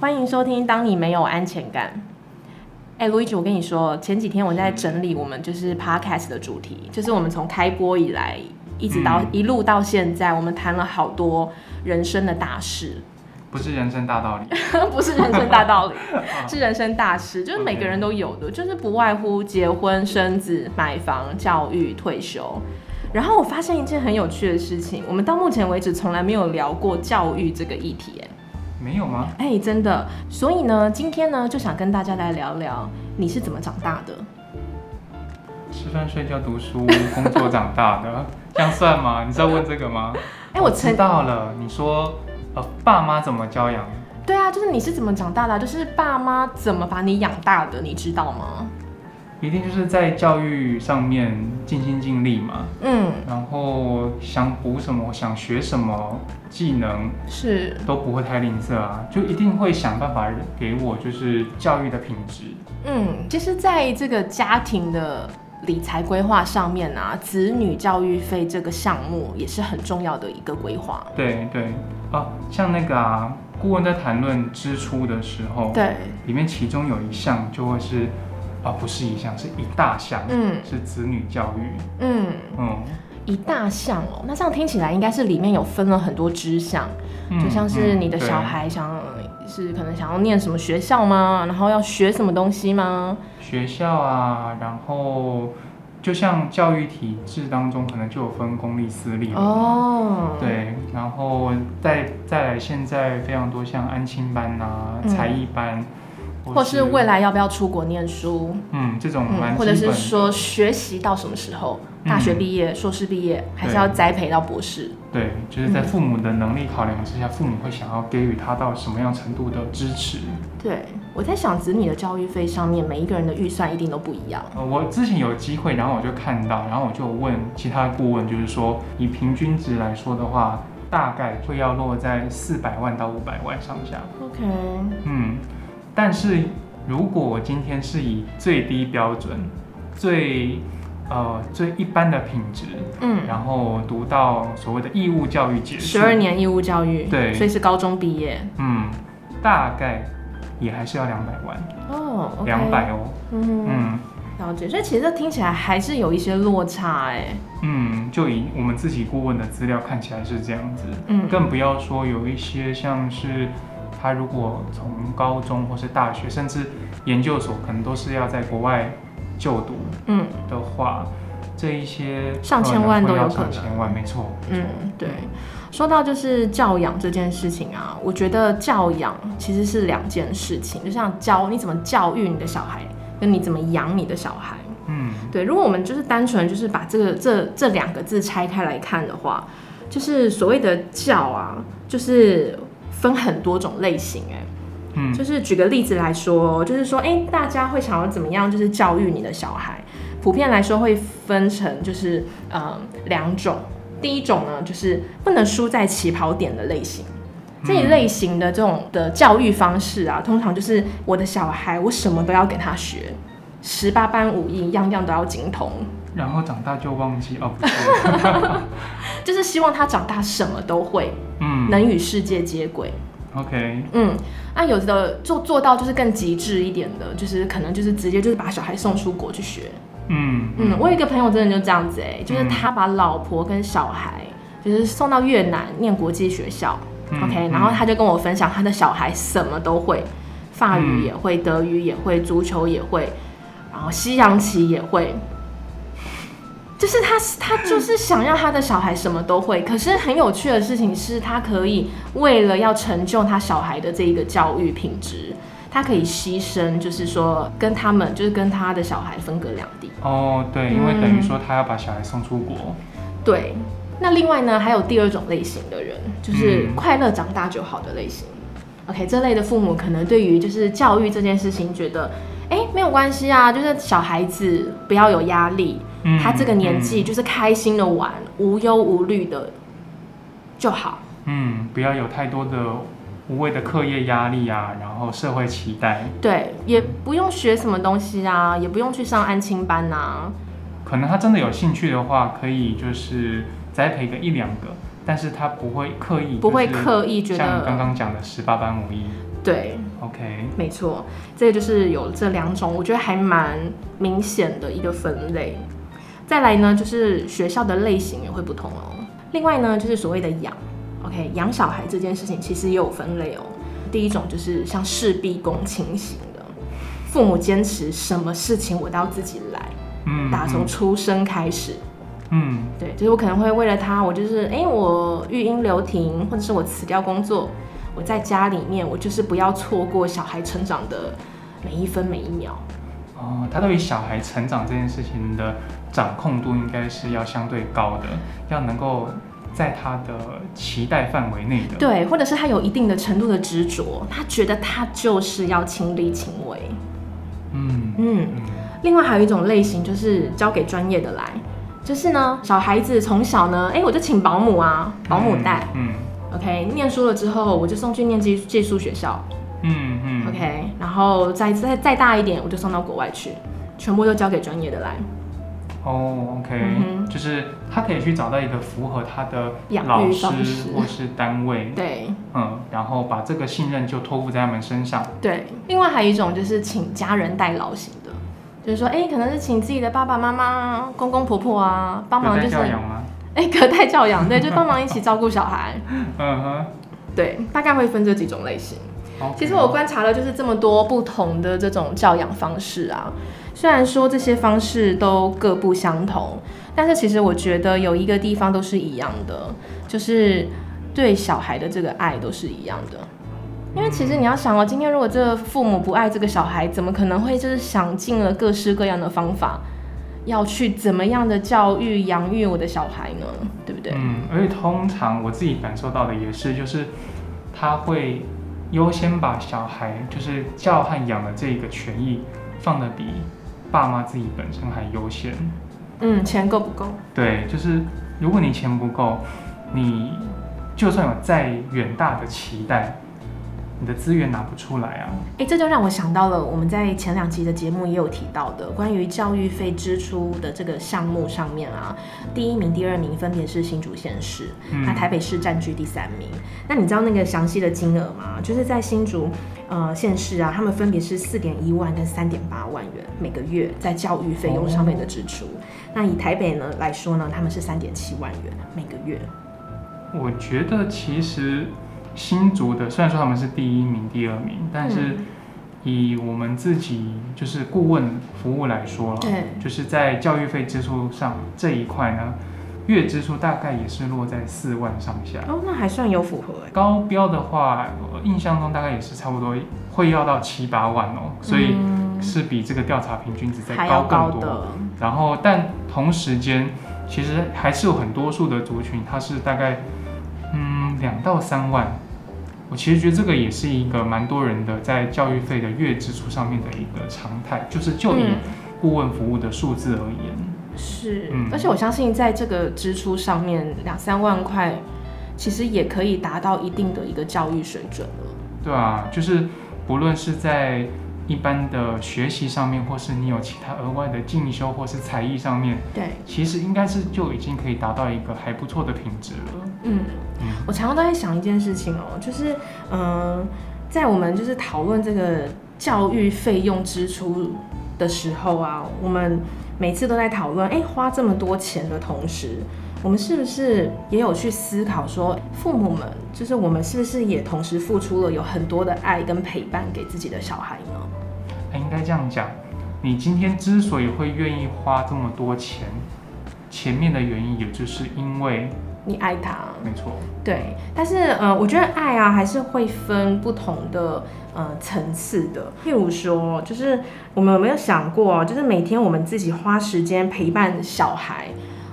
欢迎收听《当你没有安全感》。哎，卢一吉，我跟你说，前几天我在整理我们就是 podcast 的主题，就是我们从开播以来，一直到、嗯一路到现在，我们谈了好多人生的大事，不是人生大道理。不是人生大道理，是人生大事，就是每个人都有的，就是不外乎结婚、生子、买房、教育、退休。然后我发现一件很有趣的事情，我们到目前为止从来没有聊过教育这个议题，哎。没有吗？哎、真的，所以呢，今天呢就想跟大家来聊聊你是怎么长大的。吃饭、睡觉、读书、工作长大的，这样算吗？你是要问这个吗？哎、我知道了。你说，呃，爸妈怎么教养？对啊，就是你是怎么长大的啊、就是爸妈怎么把你养大的，你知道吗？一定就是在教育上面尽心尽力嘛。嗯，然后想补什么，想学什么技能是，都不会太吝啬啊，就一定会想办法给我就是教育的品质。嗯，其实在这个家庭的理财规划上面啊，子女教育费这个项目也是很重要的一个规划。对对哦，像那个啊，顾问在谈论支出的时候，对，里面其中有一项就会是，啊、不是一项，是一大项，嗯是子女教育。嗯，嗯，一大项哦，那这样听起来应该是里面有分了很多支项。嗯就像是你的小孩想是可能想要念什么学校吗？然后要学什么东西吗？学校啊，然后就像教育体制当中，可能就有分公立私立哦，，对，然后再再来，现在非常多像安亲班啊、嗯才艺班，或是未来要不要出国念书？嗯这种蛮嗯，或者是说学习到什么时候？大学毕业、硕士毕业，还是要栽培到博士？对，就是在父母的能力考量之下，父母会想要给予他到什么样程度的支持。对，我在想子女的教育费上面，每一个人的预算一定都不一样。呃，我之前有机会，然后我就看到，然后我就问其他的顾问，就是说以平均值来说的话，大概会要落在四百万到五百万上下。OK，嗯，但是如果我今天是以最低标准、最呃最一般的品质，嗯，然后读到所谓的义务教育结束，十二，年义务教育，对。所以是高中毕业。嗯，大概也还是要两百万，哦两百哦，嗯，嗯。了解。所以其实这听起来还是有一些落差，哎，嗯，就以我们自己顾问的资料看起来是这样子，嗯，更不要说有一些像是他如果从高中或是大学，甚至研究所，可能都是要在国外就读嗯的话，这一些上千万都有可能上千万，没错，嗯，对。说到就是教养这件事情啊，我觉得教养其实是两件事情，就像教你怎么教育你的小孩，跟你怎么养你的小孩。嗯对，如果我们就是单纯就是把这个这这两个字拆开来看的话，就是所谓的教啊，就是分很多种类型、哎。嗯就是举个例子来说，就是说，哎、大家会想要怎么样，就是教育你的小孩。普遍来说会分成就是嗯两种，第一种呢就是不能输在起跑点的类型。这一类型的这种的教育方式啊，通常就是我的小孩，我什么都要给他学，十八般武艺，样样都要精通，然后长大就忘记哦，就是希望他长大什么都会，嗯。能与世界接轨。，OK，嗯，那有的做做到就是更极致一点的，就是可能就是直接就是把小孩送出国去学。嗯。嗯，我有一个朋友真的就这样子哎、就是嗯他把老婆跟小孩就是送到越南念国际学校、嗯 o k 嗯。然后他就跟我分享他的小孩什么都会，法语也会，德语也会，足球也会，然后西洋棋也会。就是他，他就是想要他的小孩什么都会。可是很有趣的事情是，他可以为了要成就他小孩的这一个教育品质，他可以牺牲，就是说跟他们，就是跟他的小孩分隔两地。哦，对，因为等嗯于说他要把小孩送出国，对，那另外呢，还有第二种类型的人，就是嗯快乐长大就好的类型。OK，这类的父母可能对于就是教育这件事情，觉得，哎，没有关系啊，就是小孩子不要有压力，嗯他这个年纪就是开心的玩，无忧无虑的就好。嗯，不要有太多的无谓的课业压力啊，然后社会期待，对，也不用学什么东西啊，也不用去上安亲班啊。可能他真的有兴趣的话，可以就是栽培个一两个，但是他不会刻意，不会刻意觉得像刚得，刚讲的十八般武艺，对 OK，没错，这个就是有这两种，我觉得还蛮明显的一个分类。再来呢，就是学校的类型也会不同哦。另外呢，就是所谓的养，OK，养小孩这件事情其实也有分类哦。第一种就是像事必躬亲型的，父母坚持什么事情我都要自己来，嗯，打从出生开始。嗯，对，就是我可能会为了他，我就是哎、我育婴留停，或者是我辞掉工作，我在家里面，我就是不要错过小孩成长的每一分每一秒。哦，他对于小孩成长这件事情的掌控度应该是要相对高的，要能够在他的期待范围内的。对，或者是他有一定的程度的执着，他觉得他就是要亲力亲为。嗯嗯，嗯另外还有一种类型就是交给专业的来，就是呢，小孩子从小呢，哎、我就请保姆啊，保姆带、嗯 o k 念书了之后我就送去念寄寄宿学校。嗯嗯，OK，然后再再再大一点我就送到国外去，全部都交给专业的来。哦，OK，、嗯就是他可以去找到一个符合他的养老师或是单位，对。嗯，然后把这个信任就托付在他们身上。对，另外还有一种就是请家人代劳型的，就是说，哎、可能是请自己的爸爸妈妈、公公婆婆啊，帮忙就是？哎，隔代教养，对，就帮忙一起照顾小孩，嗯哼。对，大概会分这几种类型。其实我观察了就是这么多不同的这种教养方式啊，虽然说这些方式都各不相同，但是其实我觉得有一个地方都是一样的，就是对小孩的这个爱都是一样的。因为其实你要想哦，今天如果这个父母不爱这个小孩，怎么可能会就是想尽了各式各样的方法，要去怎么样的教育养育我的小孩呢？对不对？嗯，而且通常我自己感受到的也是，就是他会优先把小孩就是教和养的这个权益放的比爸妈自己本身还优先。嗯，钱够不够？对，就是如果你钱不够，你就算有再远大的期待，你的资源拿不出来啊。哎，这就让我想到了我们在前两集的节目也有提到的关于教育费支出的这个项目上面啊，第一名、第二名分别是新竹县市，嗯那台北市占据第三名。那你知道那个详细的金额吗？就是在新竹呃县市啊，他们分别是四点一万跟三点八万元每个月在教育费用上面的支出。那以台北呢来说呢，他们是三点七万元每个月。我觉得其实新竹的虽然说他们是第一名、第二名，但是嗯以我们自己就是顾问服务来说了，对就是在教育费支出上这一块呢，月支出大概也是落在四万上下。哦，那还算有符合哎。高标的话，我印象中大概也是差不多会要到七八万哦，所以嗯是比这个调查平均值再高更多。高的，然后，但同时间，其实还是有很多数的族群，它是大概嗯两到三万。我其实觉得这个也是一个蛮多人的在教育费的月支出上面的一个常态，就是就以嗯顾问服务的数字而言，是，嗯而且我相信在这个支出上面，两三万块其实也可以达到一定的一个教育水准了。对啊，就是不论是在一般的学习上面，或是你有其他额外的进修或是才艺上面，对，其实应该是就已经可以达到一个还不错的品质了。嗯，嗯我常常都在想一件事情哦，就是嗯、在我们就是讨论这个教育费用支出的时候啊，我们每次都在讨论，哎，花这么多钱的同时。我们是不是也有去思考说，父母们就是我们是不是也同时付出了有很多的爱跟陪伴给自己的小孩呢？应该这样讲，你今天之所以会愿意花这么多钱，前面的原因也就是因为，你爱他，没错，对，但是呃，我觉得爱啊还是会分不同的呃层次的。譬如说，就是我们有没有想过，就是每天我们自己花时间陪伴小孩，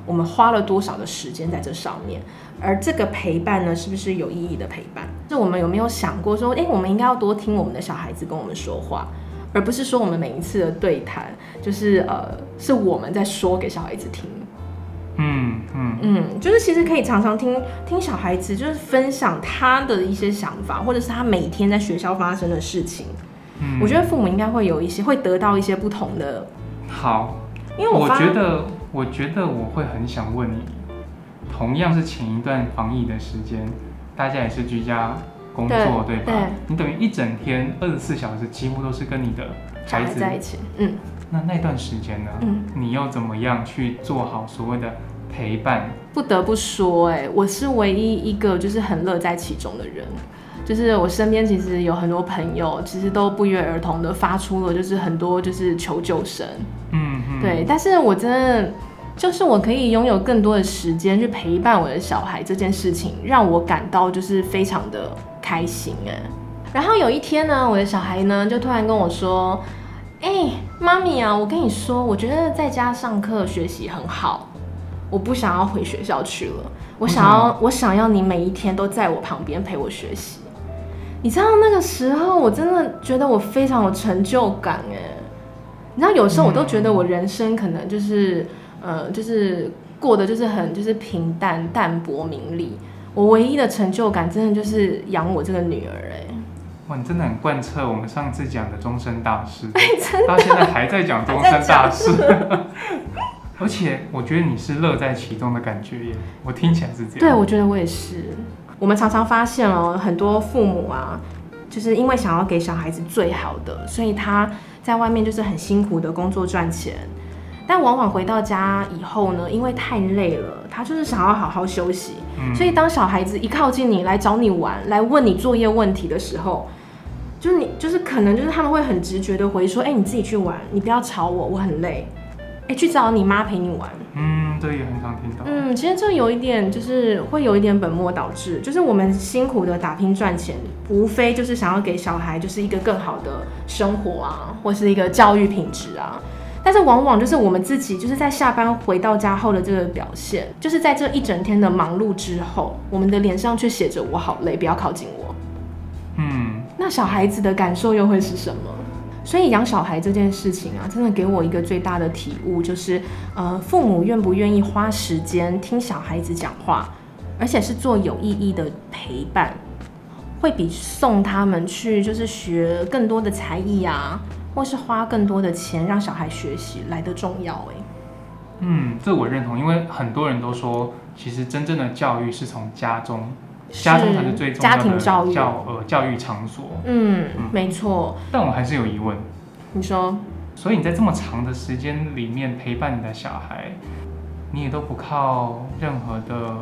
我们花了多少的时间在这上面？而这个陪伴呢，是不是有意义的陪伴？就我们有没有想过说，诶，我们应该要多听我们的小孩子跟我们说话，而不是说我们每一次的对谈，就是呃，是我们在说给小孩子听。嗯嗯，嗯，就是其实可以常常听听小孩子，就是分享他的一些想法，或者是他每天在学校发生的事情。嗯我觉得父母应该会有一些，会得到一些不同的，好，因为我发觉得，我觉得我会很想问你，同样是前一段防疫的时间，大家也是居家工作，对吧？对你等于一整天二十四小时几乎都是跟你的小孩孩子在一起，嗯那那段时间呢，嗯，你又怎么样去做好所谓的陪伴？不得不说、哎，我是唯一一个就是很乐在其中的人。就是我身边其实有很多朋友，其实都不约而同的发出了就是很多就是求救声，嗯嗯，对，但是我真的就是我可以拥有更多的时间去陪伴我的小孩这件事情，让我感到就是非常的开心哎。然后有一天呢，我的小孩呢就突然跟我说：“哎、妈咪啊，我跟你说，我觉得在家上课学习很好，我不想要回学校去了，我想要我想要你每一天都在我旁边陪我学习。”你知道那个时候，我真的觉得我非常有成就感哎。你知道，有时候我都觉得我人生可能就是，呃，就是过得就是很就是平淡淡泊名利。我唯一的成就感，真的就是养我这个女儿哎。哇，你真的很贯彻我们上次讲的终身大事，哎到现在还在讲终身大事，而且我觉得你是乐在其中的感觉耶，我听起来是这样对，样。我觉得我也是。我们常常发现哦，很多父母啊，就是因为想要给小孩子最好的，所以他在外面就是很辛苦的工作赚钱，但往往回到家以后呢，因为太累了，他就是想要好好休息。嗯所以当小孩子一靠近你来找你玩，来问你作业问题的时候，就你就是可能就是他们会很直觉的回说，哎、你自己去玩，你不要吵我，我很累。哎、去找你妈陪你玩。嗯，这也很常听到。嗯，其实这有一点就是会有一点本末倒置，就是我们辛苦的打拼赚钱，无非就是想要给小孩就是一个更好的生活啊，或是一个教育品质啊。但是往往就是我们自己就是在下班回到家后的这个表现，就是在这一整天的忙碌之后，我们的脸上却写着“我好累，不要靠近我”。那小孩子的感受又会是什么？所以养小孩这件事情啊，真的给我一个最大的体悟，就是呃，父母愿不愿意花时间听小孩子讲话，而且是做有意义的陪伴，会比送他们去就是学更多的才艺啊，或是花更多的钱让小孩学习来的重要哎。嗯，这我认同，因为很多人都说，其实真正的教育是从家中，家中才是最重要家的庭教育，教呃教育场所。嗯嗯，没错。但我还是有疑问，你说，所以你在这么长的时间里面陪伴你的小孩，你也都不靠任何的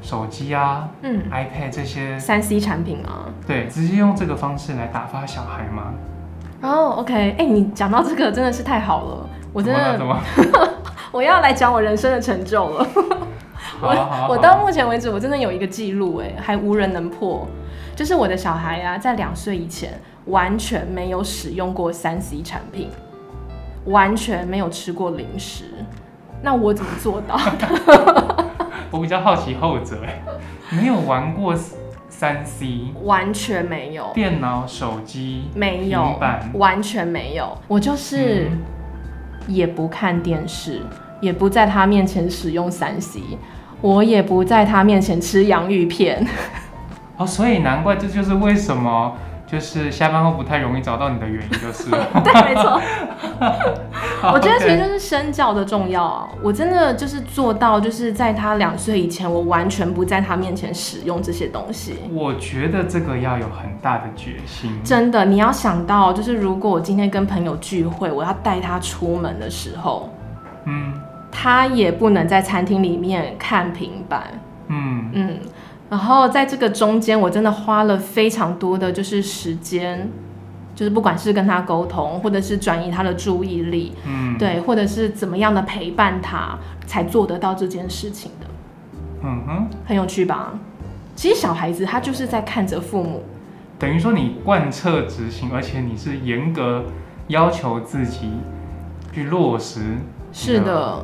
手机啊、嗯，iPad 这些，三 C 产品啊。对，直接用这个方式来打发小孩吗？哦，OK，哎、你讲到这个真的是太好了，我真的 我要来讲我人生的成就了。怎么？好啊好啊好啊我到目前为止，我真的有一个记录，哎，还无人能破。就是我的小孩啊，在两岁以前完全没有使用过三 C 产品，完全没有吃过零食。那我怎么做到的？我比较好奇后者，哎，没有玩过三 C 完全没有，电脑、手机，没有平板，完全没有。我就是嗯也不看电视，也不在他面前使用三 C，我也不在他面前吃洋芋片。哦，所以难怪这就是为什么就是下班后不太容易找到你的原因，就是。对，没错。我觉得其实就是身教的重要啊！我真的就是做到，就是在他两岁以前，我完全不在他面前使用这些东西。我觉得这个要有很大的决心。真的，你要想到，就是如果我今天跟朋友聚会，我要带他出门的时候，嗯他也不能在餐厅里面看平板。嗯嗯，然后在这个中间，我真的花了非常多的就是时间，就是不管是跟他沟通，或者是转移他的注意力，嗯，对，或者是怎么样的陪伴他，才做得到这件事情的，嗯哼，很有趣吧？其实小孩子他就是在看着父母，等于说你贯彻执行，而且你是严格要求自己去落实。是的，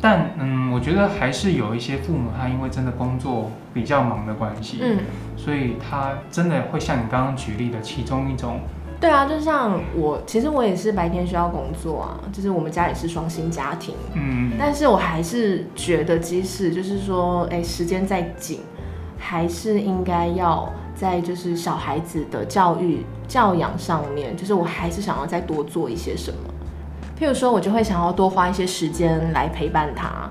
但嗯，我觉得还是有一些父母，他因为真的工作比较忙的关系，嗯，所以他真的会像你刚刚举例的其中一种，对啊，就像我，其实我也是白天需要工作啊，就是我们家也是双薪家庭，嗯但是我还是觉得，即使就是说，哎、时间再紧，还是应该要在就是小孩子的教育教养上面，就是我还是想要再多做一些什么。譬如说，我就会想要多花一些时间来陪伴他。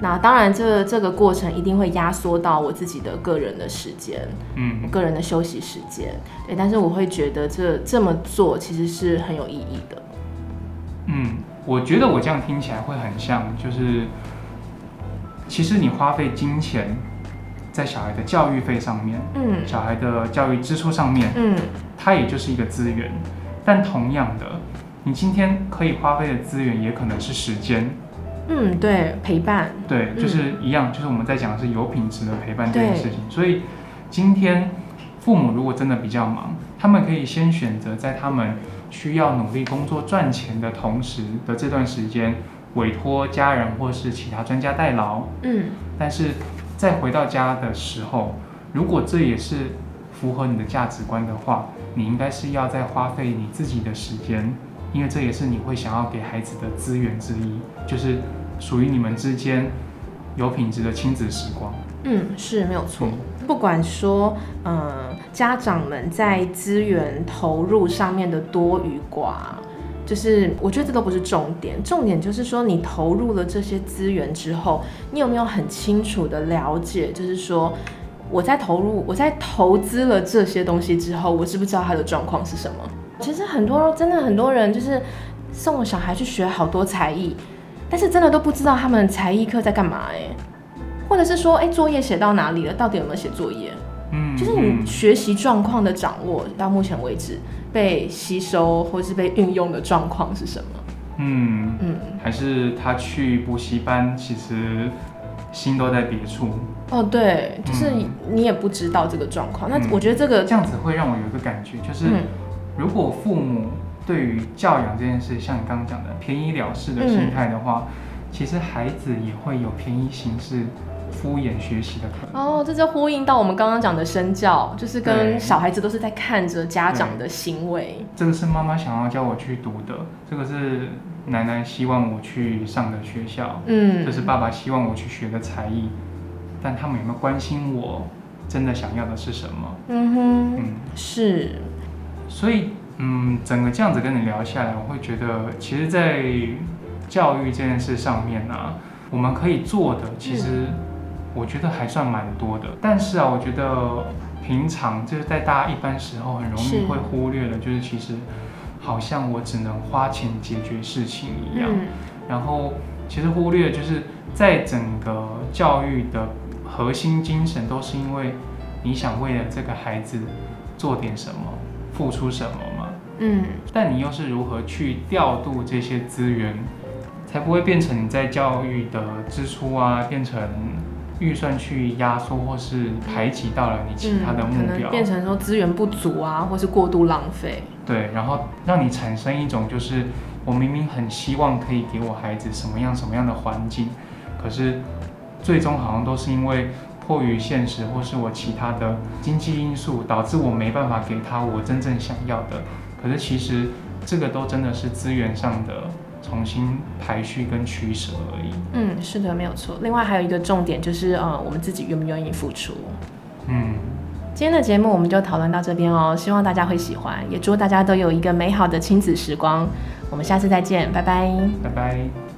那当然这这个过程一定会压缩到我自己的个人的时间，嗯我个人的休息时间。对，但是我会觉得这这么做其实是很有意义的。嗯，我觉得我这样听起来会很像，就是其实你花费金钱在小孩的教育费上面，嗯小孩的教育支出上面，嗯它也就是一个资源。但同样的，你今天可以花费的资源也可能是时间，嗯，对，陪伴，对，嗯就是一样，就是我们在讲的是有品质的陪伴这件事情。所以今天父母如果真的比较忙，他们可以先选择在他们需要努力工作赚钱的同时的这段时间，委托家人或是其他专家代劳。嗯但是在回到家的时候，如果这也是符合你的价值观的话，你应该是要再花费你自己的时间，因为这也是你会想要给孩子的资源之一，就是属于你们之间有品质的亲子时光。嗯，是没有错。不管说，呃，家长们在资源投入上面的多与寡，就是我觉得这都不是重点，重点就是说你投入了这些资源之后，你有没有很清楚的了解，就是说我在投入，我在投资了这些东西之后，我知不知道他的状况是什么？其实很多真的很多人就是送了小孩去学好多才艺，但是真的都不知道他们才艺课在干嘛哎、或者是说，哎、作业写到哪里了？到底有没有写作业？嗯，就是你学习状况的掌握，到目前为止被吸收或是被运用的状况是什么？嗯，嗯，还是他去补习班，其实心都在别处。哦，对，就是嗯你也不知道这个状况。那嗯我觉得这个，这样子会让我有一个感觉，就是嗯如果父母对于教养这件事，像你刚刚讲的便宜了事的心态的话，其实孩子也会有便宜行事、敷衍学习的可能。哦，这就呼应到我们刚刚讲的身教，就是跟小孩子都是在看着家长的行为。这个是妈妈想要教我去读的，这个是奶奶希望我去上的学校，嗯，这是爸爸希望我去学的才艺，但他们有没有关心我真的想要的是什么？嗯哼，嗯，是，所以嗯，整个这样子跟你聊下来，我会觉得，其实，在教育这件事上面呢、我们可以做的，其实我觉得还算蛮多的。但是啊，我觉得平常就是在大家一般时候很容易会忽略的，就是其实好像我只能花钱解决事情一样。嗯然后其实忽略就是在整个教育的核心精神，都是因为你想为了这个孩子做点什么，付出什么嘛。嗯但你又是如何去调度这些资源，才不会变成你在教育的支出啊，变成预算去压缩或是排挤到了你其他的目标。变成说资源不足啊，或是过度浪费。对，然后让你产生一种就是我明明很希望可以给我孩子什么样什么样的环境，可是最终好像都是因为迫于现实或是我其他的经济因素，导致我没办法给他我真正想要的。可是其实这个都真的是资源上的重新排序跟取舍而已。嗯，是的，没有错。另外还有一个重点就是，呃，我们自己愿不愿意付出。嗯，今天的节目我们就讨论到这边哦，希望大家会喜欢，也祝大家都有一个美好的亲子时光。我们下次再见，拜拜。拜拜。